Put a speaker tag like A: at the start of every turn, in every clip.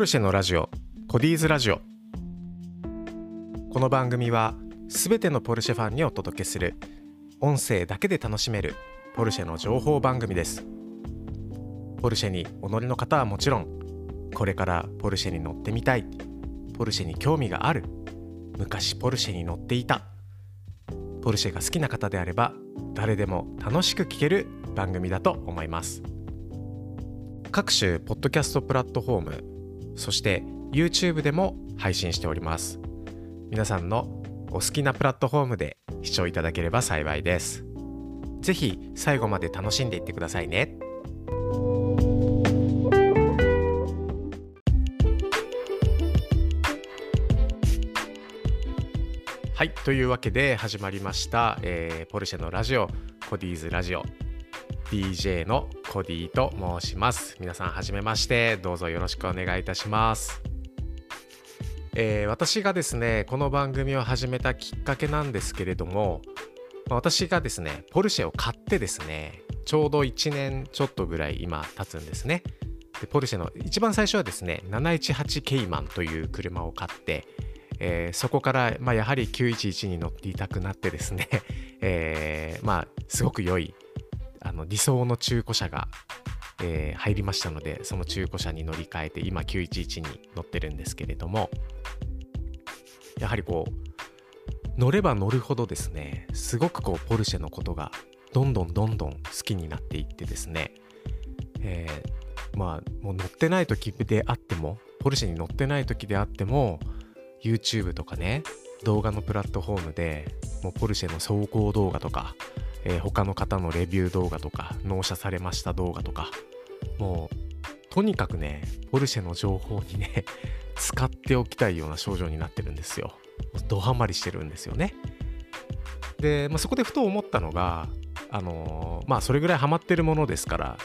A: ルシェのラジオコディーズラジオ。この番組はすべてのポルシェファンにお届けする音声だけで楽しめるポルシェの情報番組です。ポルシェにお乗りの方はもちろんこれからポルシェに乗ってみたいポルシェに興味がある昔ポルシェに乗っていたポルシェが好きな方であれば誰でも楽しく聴ける番組だと思います。各種ポッドキャストプラットフォームそして YouTube でも配信しております。皆さんのお好きなプラットフォームで視聴いただければ幸いです。ぜひ最後まで楽しんでいってくださいね。はいというわけで始まりました、えー、ポルシェのラジオコディーズラジオ。DJ のコディと申します。皆さんはじめまして。どうぞよろしくお願いいたします。えー、私がですねこの番組を始めたきっかけなんですけれども私がですねポルシェを買ってですねちょうど1年ちょっとぐらい今経つんですね。でポルシェの一番最初はですね718ケイマンという車を買ってえー、そこから、まあ、やはり911に乗っていたくなってですね、えー、まあすごく良いあの理想の中古車が、えー、入りましたのでその中古車に乗り換えて今911に乗ってるんですけれどもやはりこう乗れば乗るほどですねすごくこうポルシェのことがどんどんどんどん好きになっていってですね、えー、まあもう乗ってない時であってもポルシェに乗ってない時であっても YouTube とかね動画のプラットフォームでもうポルシェの走行動画とかえー、他の方のレビュー動画とか納車されました動画とかもうとにかくねポルシェの情報にね 使っておきたいような症状になってるんですよ。ドハマりしてるんですよね。で、まあ、そこでふと思ったのがあのー、まあそれぐらいハマってるものですから、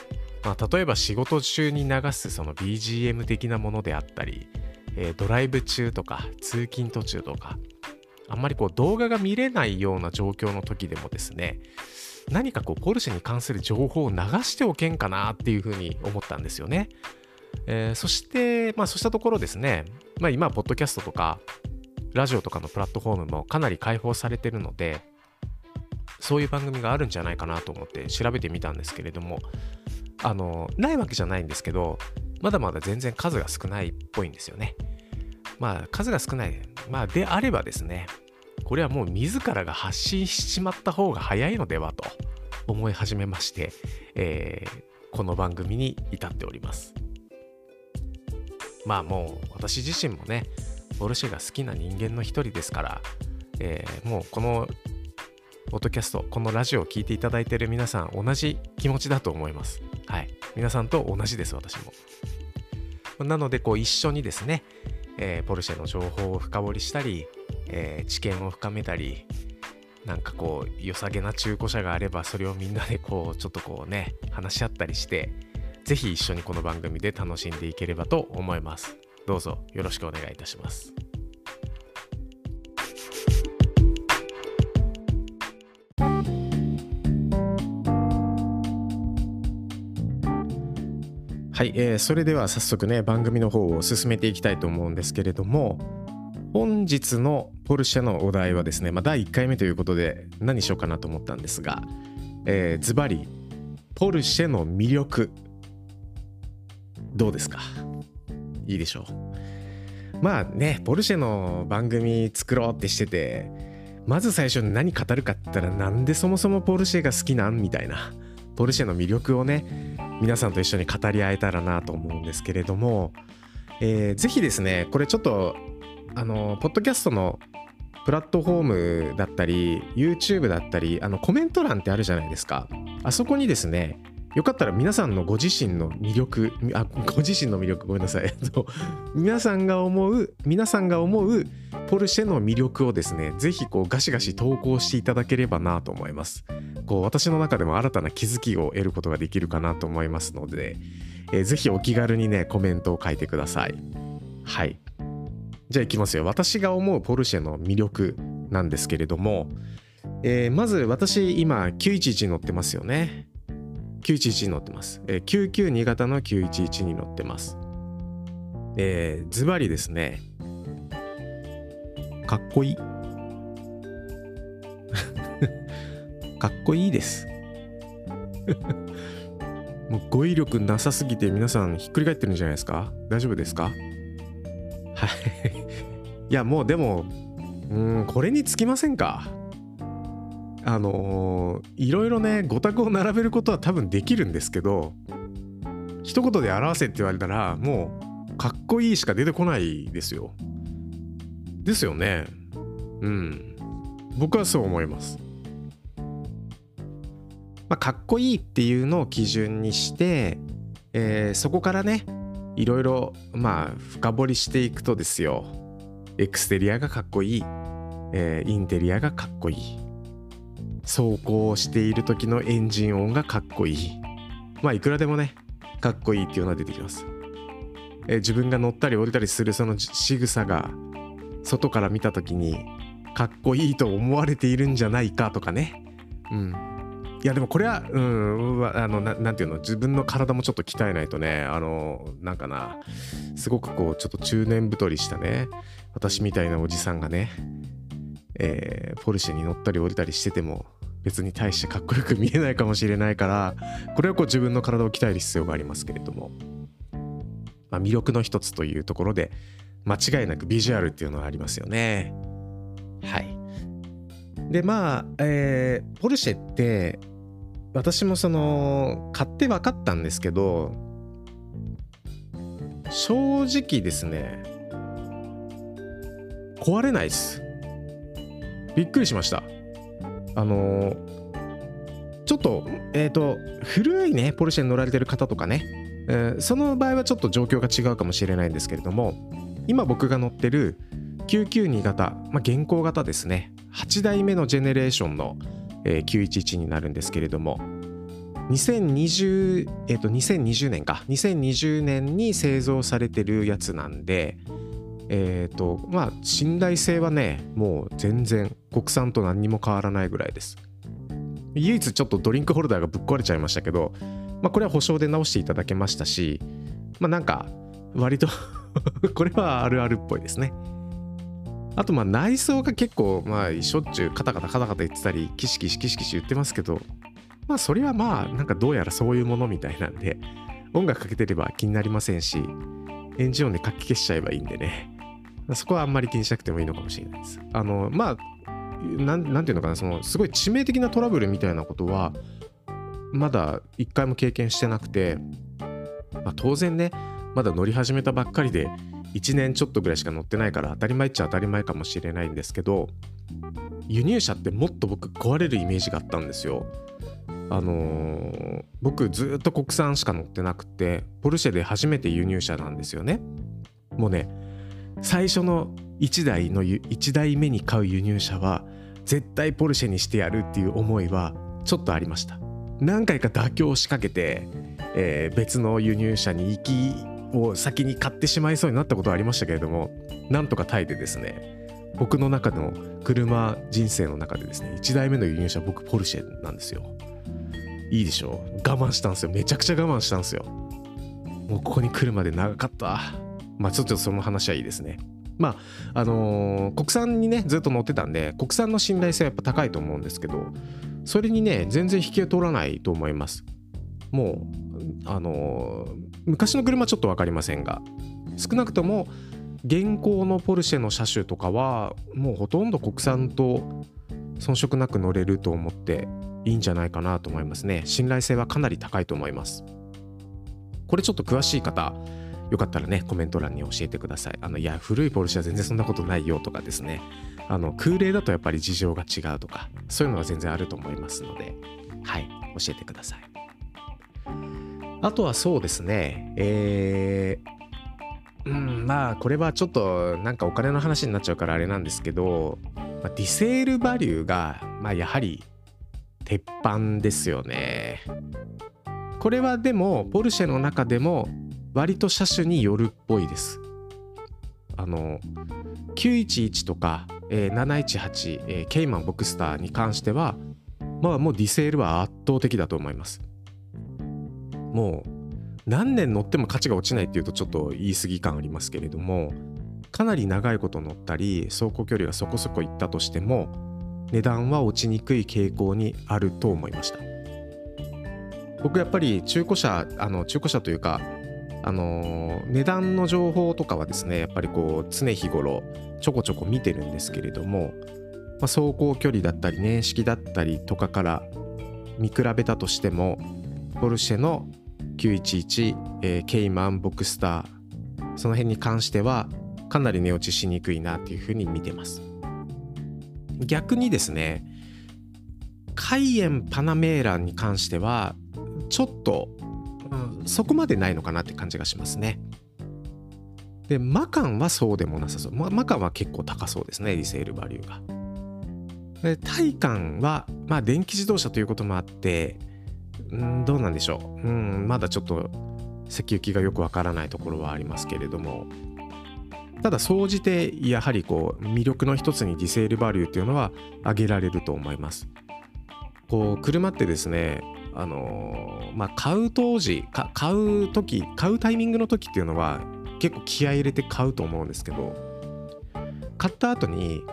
A: まあ、例えば仕事中に流すその BGM 的なものであったり、えー、ドライブ中とか通勤途中とかあんまりこう動画が見れないような状況の時でもですね何かこうポルシェに関する情報を流しておけんかなっていうふうに思ったんですよね。えー、そして、まあ、そうしたところですね、まあ、今、ポッドキャストとか、ラジオとかのプラットフォームもかなり開放されてるので、そういう番組があるんじゃないかなと思って調べてみたんですけれども、あの、ないわけじゃないんですけど、まだまだ全然数が少ないっぽいんですよね。まあ、数が少ない、まあ、であればですね、これはもう自らが発信しちまった方が早いのではと思い始めまして、えー、この番組に至っております。まあもう私自身もね、ボルシェが好きな人間の一人ですから、えー、もうこのポッドキャスト、このラジオを聴いていただいている皆さん、同じ気持ちだと思います。はい。皆さんと同じです、私も。なので、こう一緒にですね、えー、ポルシェの情報を深掘りしたり、えー、知見を深めたりなんかこう良さげな中古車があればそれをみんなでこうちょっとこうね話し合ったりして是非一緒にこの番組で楽しんでいければと思います。どうぞよろしくお願いいたします。はい、えー、それでは早速ね番組の方を進めていきたいと思うんですけれども本日のポルシェのお題はですね、まあ、第1回目ということで何しようかなと思ったんですが、えー、ズバリポルシェの魅力どうですか？いいでしょう？まあねポルシェの番組作ろうってしててまず最初に何語るかって言ったらなんでそもそもポルシェが好きなん？みたいな。ポルシェの魅力をね皆さんと一緒に語り合えたらなと思うんですけれども、えー、ぜひですねこれちょっとあのポッドキャストのプラットフォームだったり YouTube だったりあのコメント欄ってあるじゃないですか。あそこにですねよかったら皆さんのご自身の魅力あご自身の魅力ごめんなさい。皆さんが思う皆さんが思うポルシェの魅力をですねぜひこうガシガシ投稿していただければなと思います。こう私の中でも新たな気づきを得ることができるかなと思いますので、えー、ぜひお気軽にねコメントを書いてください。はい。じゃあいきますよ。私が思うポルシェの魅力なんですけれども、えー、まず私今911乗ってますよね。911に乗ってます。えー、992型の911に乗ってます。えー、ズバリですね。かっこいい。かっこいいです。もう語彙力なさすぎて皆さんひっくり返ってるんじゃないですか？大丈夫ですか？はい。いやもうでもうんこれにつきませんか？あのー、いろいろねごたくを並べることは多分できるんですけど一言で表せって言われたらもうかっこいいしか出てこないですよ。ですよね。うん。僕はそう思います。まあ、かっこいいっていうのを基準にして、えー、そこからねいろいろまあ深掘りしていくとですよ。エクステリアがかっこいい、えー、インテリアがかっこいい。走行している時のエンジン音がかっこいい。まあいくらでもねかっこいいっていうのは出てきます、え、自分が乗ったり降りたりするその仕草が外から見た時にかっこいいと思われているんじゃないかとかね。うん。いやでもこれはうんあのななんていうの？自分の体もちょっと鍛えないとね。あのなんかなすごくこうちょっと中年太りしたね。私みたいなおじさんがね、えー、ポルシェに乗ったり降りたりしてても別に大してかっこよく見えないかもしれないからこれはこう自分の体を鍛える必要がありますけれども、まあ、魅力の一つというところで間違いなくビジュアルっていうのはありますよね。はい。でまあ、えー、ポルシェって私もその買って分かったんですけど正直ですね壊れないです。びっくりしましたあのちょっとえっ、ー、と古いねポルシェに乗られてる方とかね、えー、その場合はちょっと状況が違うかもしれないんですけれども今僕が乗ってる992型、まあ、現行型ですね。8代目のジェネレーションのえー、911になるんですけれども 2020, えー、と2020年か。2020年に製造されてるやつなんでえっ、ー、とまあ信頼性はねもう全然国産と何にも変わらないぐらいです。唯一ちょっとドリンクホルダーがぶっ壊れちゃいましたけど、まあ、これは保証で直していただけましたしまあなんか割と これはあるあるっぽいですね。あとまあ内装が結構まあしょっちゅうカタカタカタカタ言ってたりキシキシキシキシ言ってますけどまあそれはまあなんかどうやらそういうものみたいなんで音楽かけてれば気になりませんしエンジン音でかき消しちゃえばいいんでね。そこはあんまり気にしなくてもいいのかもしれないです。あのまあなんていうのかなそのすごい致命的なトラブルみたいなことはまだ一回も経験してなくて、まあ、当然ねまだ乗り始めたばっかりで1年ちょっとぐらいしか乗ってないから当たり前っちゃ当たり前かもしれないんですけど輸入車ってもっと僕壊れるイメージがあったんですよ。あのー、僕ずっと国産しか乗ってなくてポルシェで初めて輸入車なんですよね。もうね最初の1台の1台目に買う輸入車は絶対ポルシェにしてやるっていう思いはちょっとありました。何回か妥協しかけて、えー、別の輸入車に行きを先に買ってしまいそうになったことはありましたけれどもなんとか耐えてですね僕の中の車人生の中でですね1台目の輸入車僕ポルシェなんですよ。いいでしょう。我慢したんですよ。めちゃくちゃ我慢したんですよ。もうここに来るまで長かった。まあちょっとその話はいいですね。まああのー、国産にねずっと乗ってたんで国産の信頼性はやっぱ高いと思うんですけどそれにね全然引きを取らないと思います。もうあのー、昔の車ちょっと分かりませんが少なくとも現行のポルシェの車種とかはもうほとんど国産と遜色なく乗れると思っていいんじゃないかなと思いますね。信頼性はかなり高いと思います。これちょっと詳しい方よかったらねコメント欄に教えてください。あのいや古いポルシェは全然そんなことないよとかですね。あの空冷だとやっぱり事情が違うとかそういうのは全然あると思いますのではい教えてください。あとはそうですね、えー、うん、まあこれはちょっとなんかお金の話になっちゃうからあれなんですけど、まあ、ディセールバリューが、まあ、やはり鉄板ですよね。これはでもポルシェの中でも割と車種によるっぽいです。あの911とか、えー、718、えー、ケイマンボクスターに関してはまあもうディセールは圧倒的だと思います。もう何年乗っても価値が落ちないっていうとちょっと言い過ぎ感ありますけれどもかなり長いこと乗ったり走行距離がそこそこいったとしても値段は落ちにくい傾向にあると思いました僕やっぱり中古車あの中古車というかあの値段の情報とかはですねやっぱりこう常日頃ちょこちょこ見てるんですけれども、まあ、走行距離だったり年式だったりとかから見比べたとしてもポルシェの911、えー、ケイマンボクスターその辺に関してはかなり値落ちしにくいなっていうふうに見てます。逆にですねカイエンパナメーラに関してはちょっと、うん、そこまでないのかなって感じがしますね。でマカンはそうでもなさそう、ま、マカンは結構高そうですねリセールバリューが。でタイカンはまあ電気自動車ということもあってんどうなんでしょう。うんまだちょっと先行きがよくわからないところはありますけれども。ただ総じてやはりこう魅力の一つにディセールバリューっていうのは挙げられると思います。こう車ってですねあのー、まあ買う当時買う時買うタイミングの時っていうのは結構気合い入れて買うと思うんですけど買った後に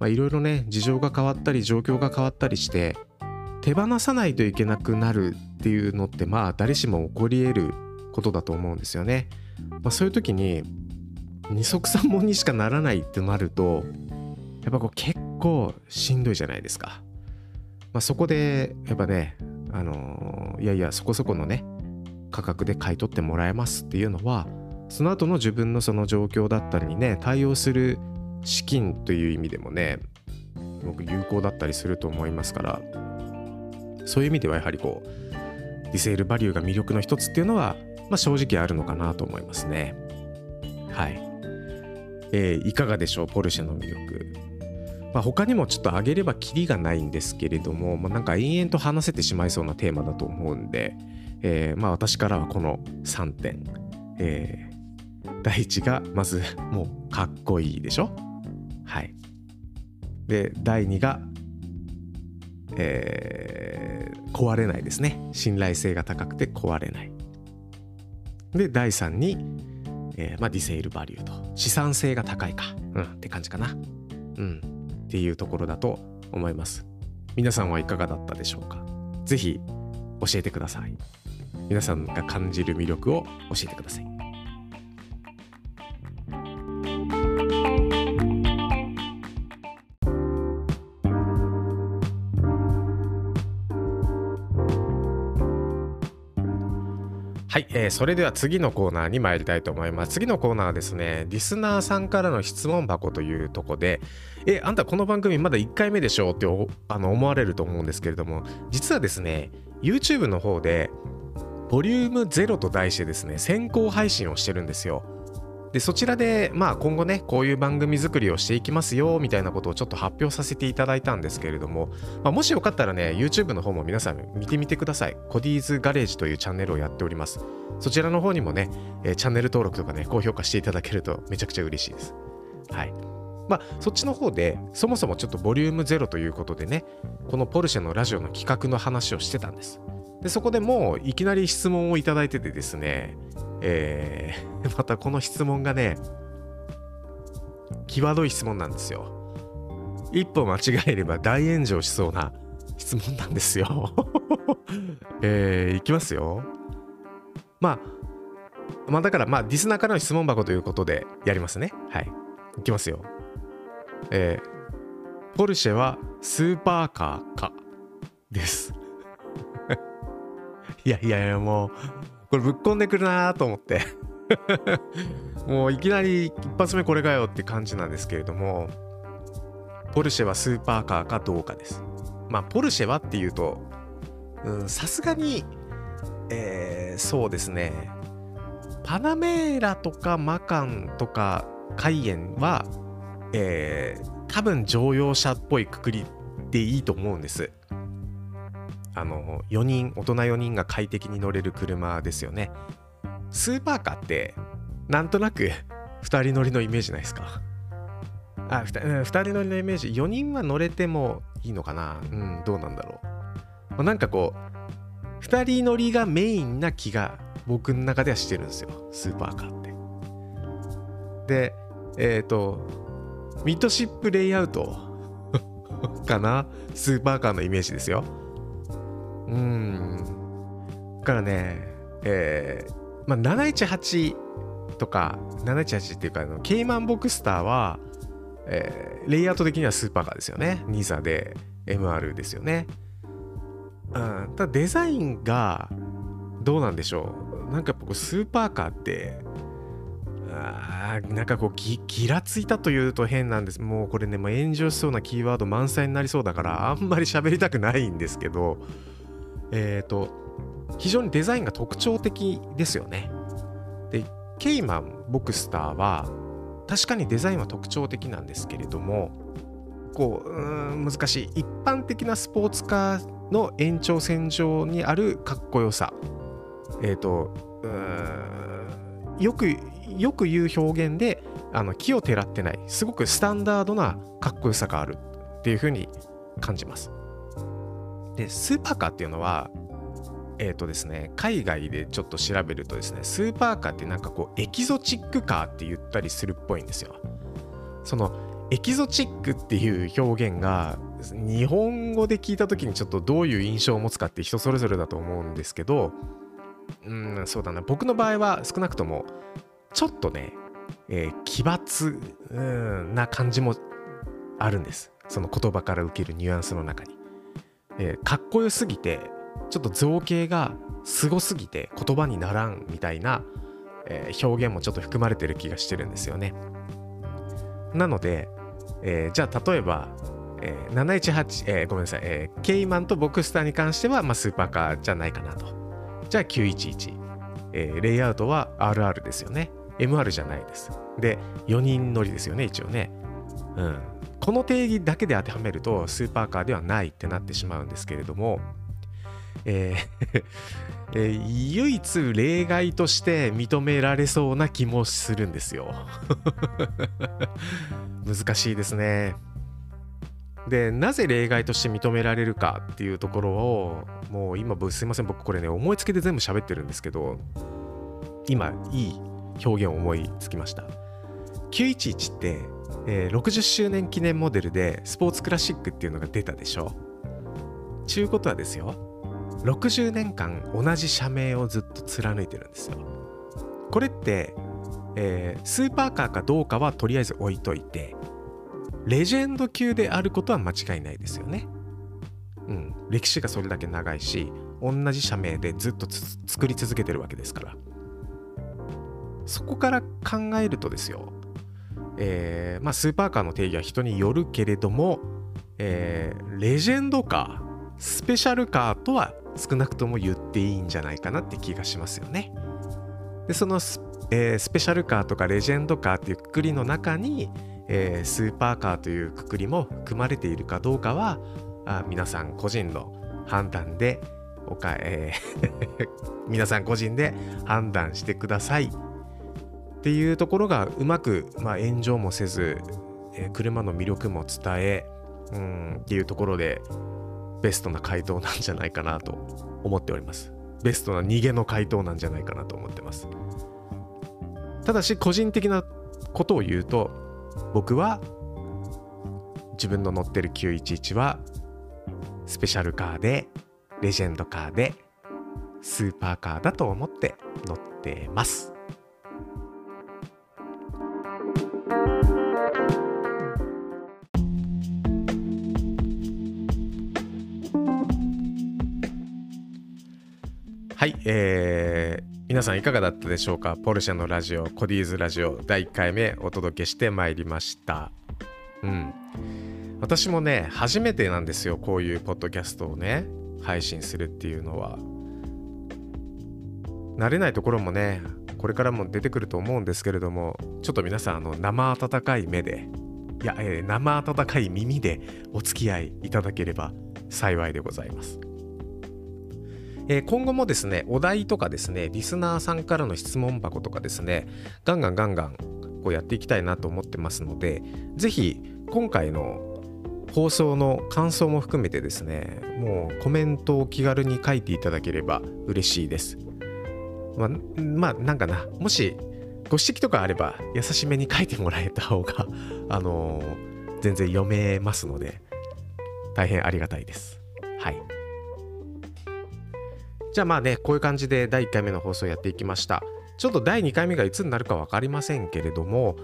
A: いろいろね事情が変わったり状況が変わったりして手放さないといけなくなるっていうのってまあ誰しも起こり得ることだと思うんですよね。まあ、そういう時に二足三門にしかならないってなるとやっぱこう結構しんどいじゃないですか。まあ、そこでやっぱねあの、いやいやそこそこのね価格で買い取ってもらえますっていうのはその後の自分のその状況だったりにね対応する資金という意味でもね僕有効だったりすると思いますからそういう意味ではやはりこうディセールバリューが魅力の一つっていうのは、まあ、正直あるのかなと思いますね。はい、えー、いかがでしょう？ポルシェの魅力。まあ、他にもちょっと挙げればキリがないんですけれども、まあ、なんか延々と話せてしまいそうなテーマだと思うんで、えー、まあ私からはこの3点、えー、第1がまずもうかっこいいでしょ？はい。で、第2が、えー、壊れないですね。信頼性が高くて壊れない。で、第3に、えー、まあ、ディセールバリューと。資産性が高いか。うん、って感じかな。うん。っていうところだと思います。皆さんはいかがだったでしょうか？ぜひ教えてください。皆さんが感じる魅力を教えてください。えー、それでは次のコーナーに参りたいと思います。次のコーナーはですね、リスナーさんからの質問箱というとこで、え、あんたこの番組まだ1回目でしょってあの思われると思うんですけれども、実はですね、YouTube の方で、ボリューム0と題してですね、先行配信をしてるんですよ。でそちらで、まあ、今後ねこういう番組作りをしていきますよみたいなことをちょっと発表させていただいたんですけれども、まあ、もしよかったらね YouTube の方も皆さん見てみてください。コディーズガレージというチャンネルをやっております。そちらの方にもね、え、チャンネル登録とかね高評価していただけるとめちゃくちゃ嬉しいです。はい。まあ、そっちの方でそもそもちょっとボリューム0ということでねこのポルシェのラジオの企画の話をしてたんです。でそこでもういきなり質問をいただいててですねえー、またこの質問がね、際どい質問なんですよ。一歩間違えれば大炎上しそうな質問なんですよ。えー、いきますよ。まあ、まあだからまあディスナーからの質問箱ということでやりますね。はい。いきますよ。えー、ポルシェはスーパーカーか？です。いやいやいやもうこれぶっこんでくるなと思って。もういきなり一発目これかよって感じなんですけれどもポルシェはスーパーカーかどうかです。まあポルシェはっていうとさすがにえー、そうですね。パナメーラとかマカンとかカイエンは、えー、多分乗用車っぽいくくりでいいと思うんです。あの4人大人4人が快適に乗れる車ですよね。スーパーカーってなんとなく 2人乗りのイメージないですか？あ 2, 2人乗りのイメージ4人は乗れてもいいのかな？うんどうなんだろう、まあ、なんかこう2人乗りがメインな気が僕の中ではしてるんですよ。スーパーカーって。でえっ、ー、とミッドシップレイアウト かな？スーパーカーのイメージですよ。うん。だからねえー、まあ718とか718っていうかあのケイマンボクスターは、えー、レイアウト的にはスーパーカーですよね。ニザで MR ですよね。うん。ただデザインがどうなんでしょう。なんかやっぱスーパーカーってあなんかこうギラついたというと変なんです。もうこれねもう炎上しそうなキーワード満載になりそうだからあんまり喋りたくないんですけどえっ、ー、と非常にデザインが特徴的ですよね。でケイマンボクスターは確かにデザインは特徴的なんですけれどもこううん難しい。一般的なスポーツカーの延長線上にあるかっこよさ。えっ、ー、とよくよく言う表現であの木をてらってないすごくスタンダードなかっこよさがあるっていう風に感じます。でスーパーカーっていうのはえっ、ー、とですね海外でちょっと調べるとですねスーパーカーってなんかこうエキゾチックカーって言ったりするっぽいんですよ。そのエキゾチックっていう表現が日本語で聞いた時にちょっとどういう印象を持つかって人それぞれだと思うんですけどうんそうだな。僕の場合は少なくともちょっとね、えー、奇抜な感じもあるんです。その言葉から受けるニュアンスの中に、えー、かっこよすぎてちょっと造形がすごすぎて言葉にならんみたいな、えー、表現もちょっと含まれてる気がしてるんですよねなので、えー、じゃあ例えば、えー、718、えー、ごめんなさい、えー、ケイマンとボクスターに関しては、まあ、スーパーカーじゃないかなとじゃあ911、えー、レイアウトは RR ですよね MR じゃないです。で、4人乗りですよね、一応ね。うん。この定義だけで当てはめると、スーパーカーではないってなってしまうんですけれども、えー えー、唯一例外として認められそうな気もするんですよ。難しいですね。でなぜ例外として認められるかっていうところをもう今すいません僕これね思いつきで全部喋ってるんですけど今いい表現を思いつきました911って、えー、60周年記念モデルでスポーツクラシックっていうのが出たでしょ。ちゅうことはですよ。60年間同じ社名をずっと貫いてるんですよ。これって、えー、スーパーカーかどうかはとりあえず置いといてレジェンド級であることは間違いないですよね。うん。歴史がそれだけ長いし同じ社名でずっと作り続けてるわけですから。そこから考えるとですよ、えー、まあ、スーパーカーの定義は人によるけれども、えー、レジェンドカースペシャルカーとは少なくとも言っていいんじゃないかなって気がしますよね。でそのス,、えー、スペシャルカーとかレジェンドカーっていうくくりの中に、えー、スーパーカーというくくりも含まれているかどうかはあ皆さん個人の判断でおか、えー 皆さん個人で判断してください。っていうところがうまく、まあ、炎上もせず、えー、車の魅力も伝え、うん、っていうところでベストな回答なんじゃないかなと思っております。ベストな逃げの回答なんじゃないかなと思ってます。ただし個人的なことを言うと僕は自分の乗ってる911はスペシャルカーでレジェンドカーでスーパーカーだと思って乗ってます。はい、えー、皆さんいかがだったでしょうか？ポルシェのラジオ、コディーズラジオ第1回目お届けしてまいりました。うん。私もね、初めてなんですよ、こういうポッドキャストをね、配信するっていうのは。慣れないところもね、これからも出てくると思うんですけれども、ちょっと皆さん、あの、生温かい目で、いや、えー、生温かい耳でお付き合いいただければ幸いでございます。えー、今後もですね、お題とかですね、リスナーさんからの質問箱とかですね、ガンガンガンガンこうやっていきたいなと思ってますので、ぜひ今回の放送の感想も含めてですね、もうコメントを気軽に書いていただければ嬉しいです。まあ、まあ、なんかな、もしご指摘とかあれば優しめに書いてもらえた方が、あのー、全然読めますので、大変ありがたいです。はい。じゃあまあね、こういう感じで第1回目の放送やっていきました。ちょっと第2回目がいつになるか分かりませんけれども、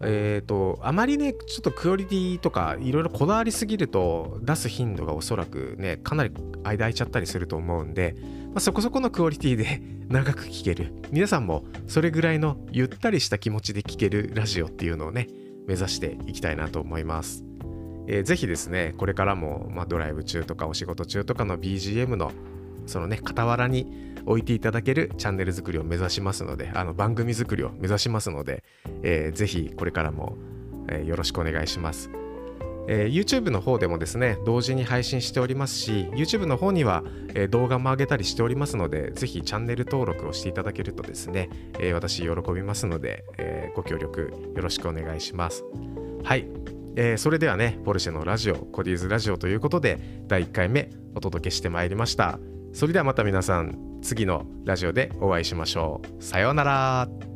A: えっ、ー、と、あまりね、ちょっとクオリティとかいろいろこだわりすぎると出す頻度がおそらくね、かなり間空いちゃったりすると思うんで、まあ、そこそこのクオリティで 長く聞ける。皆さんもそれぐらいのゆったりした気持ちで聞けるラジオっていうのをね、目指していきたいなと思います。えー、ぜひですね、これからも、まあ、ドライブ中とかお仕事中とかの BGM のそのね、傍らに置いていただけるチャンネル作りを目指しますので、あの番組作りを目指しますので、えー、ぜひこれからも、えー、よろしくお願いします。えー、YouTube の方でもですね、同時に配信しておりますし、YouTube の方には、えー、動画も上げたりしておりますので、ぜひチャンネル登録をしていただけるとですね、えー、私喜びますので、えご協力よろしくお願いします。はい。えそれではね、ポルシェのラジオ、コディーズラジオということで、第1回目お届けしてまいりました。それではまた皆さん次のラジオでお会いしましょう。さようなら。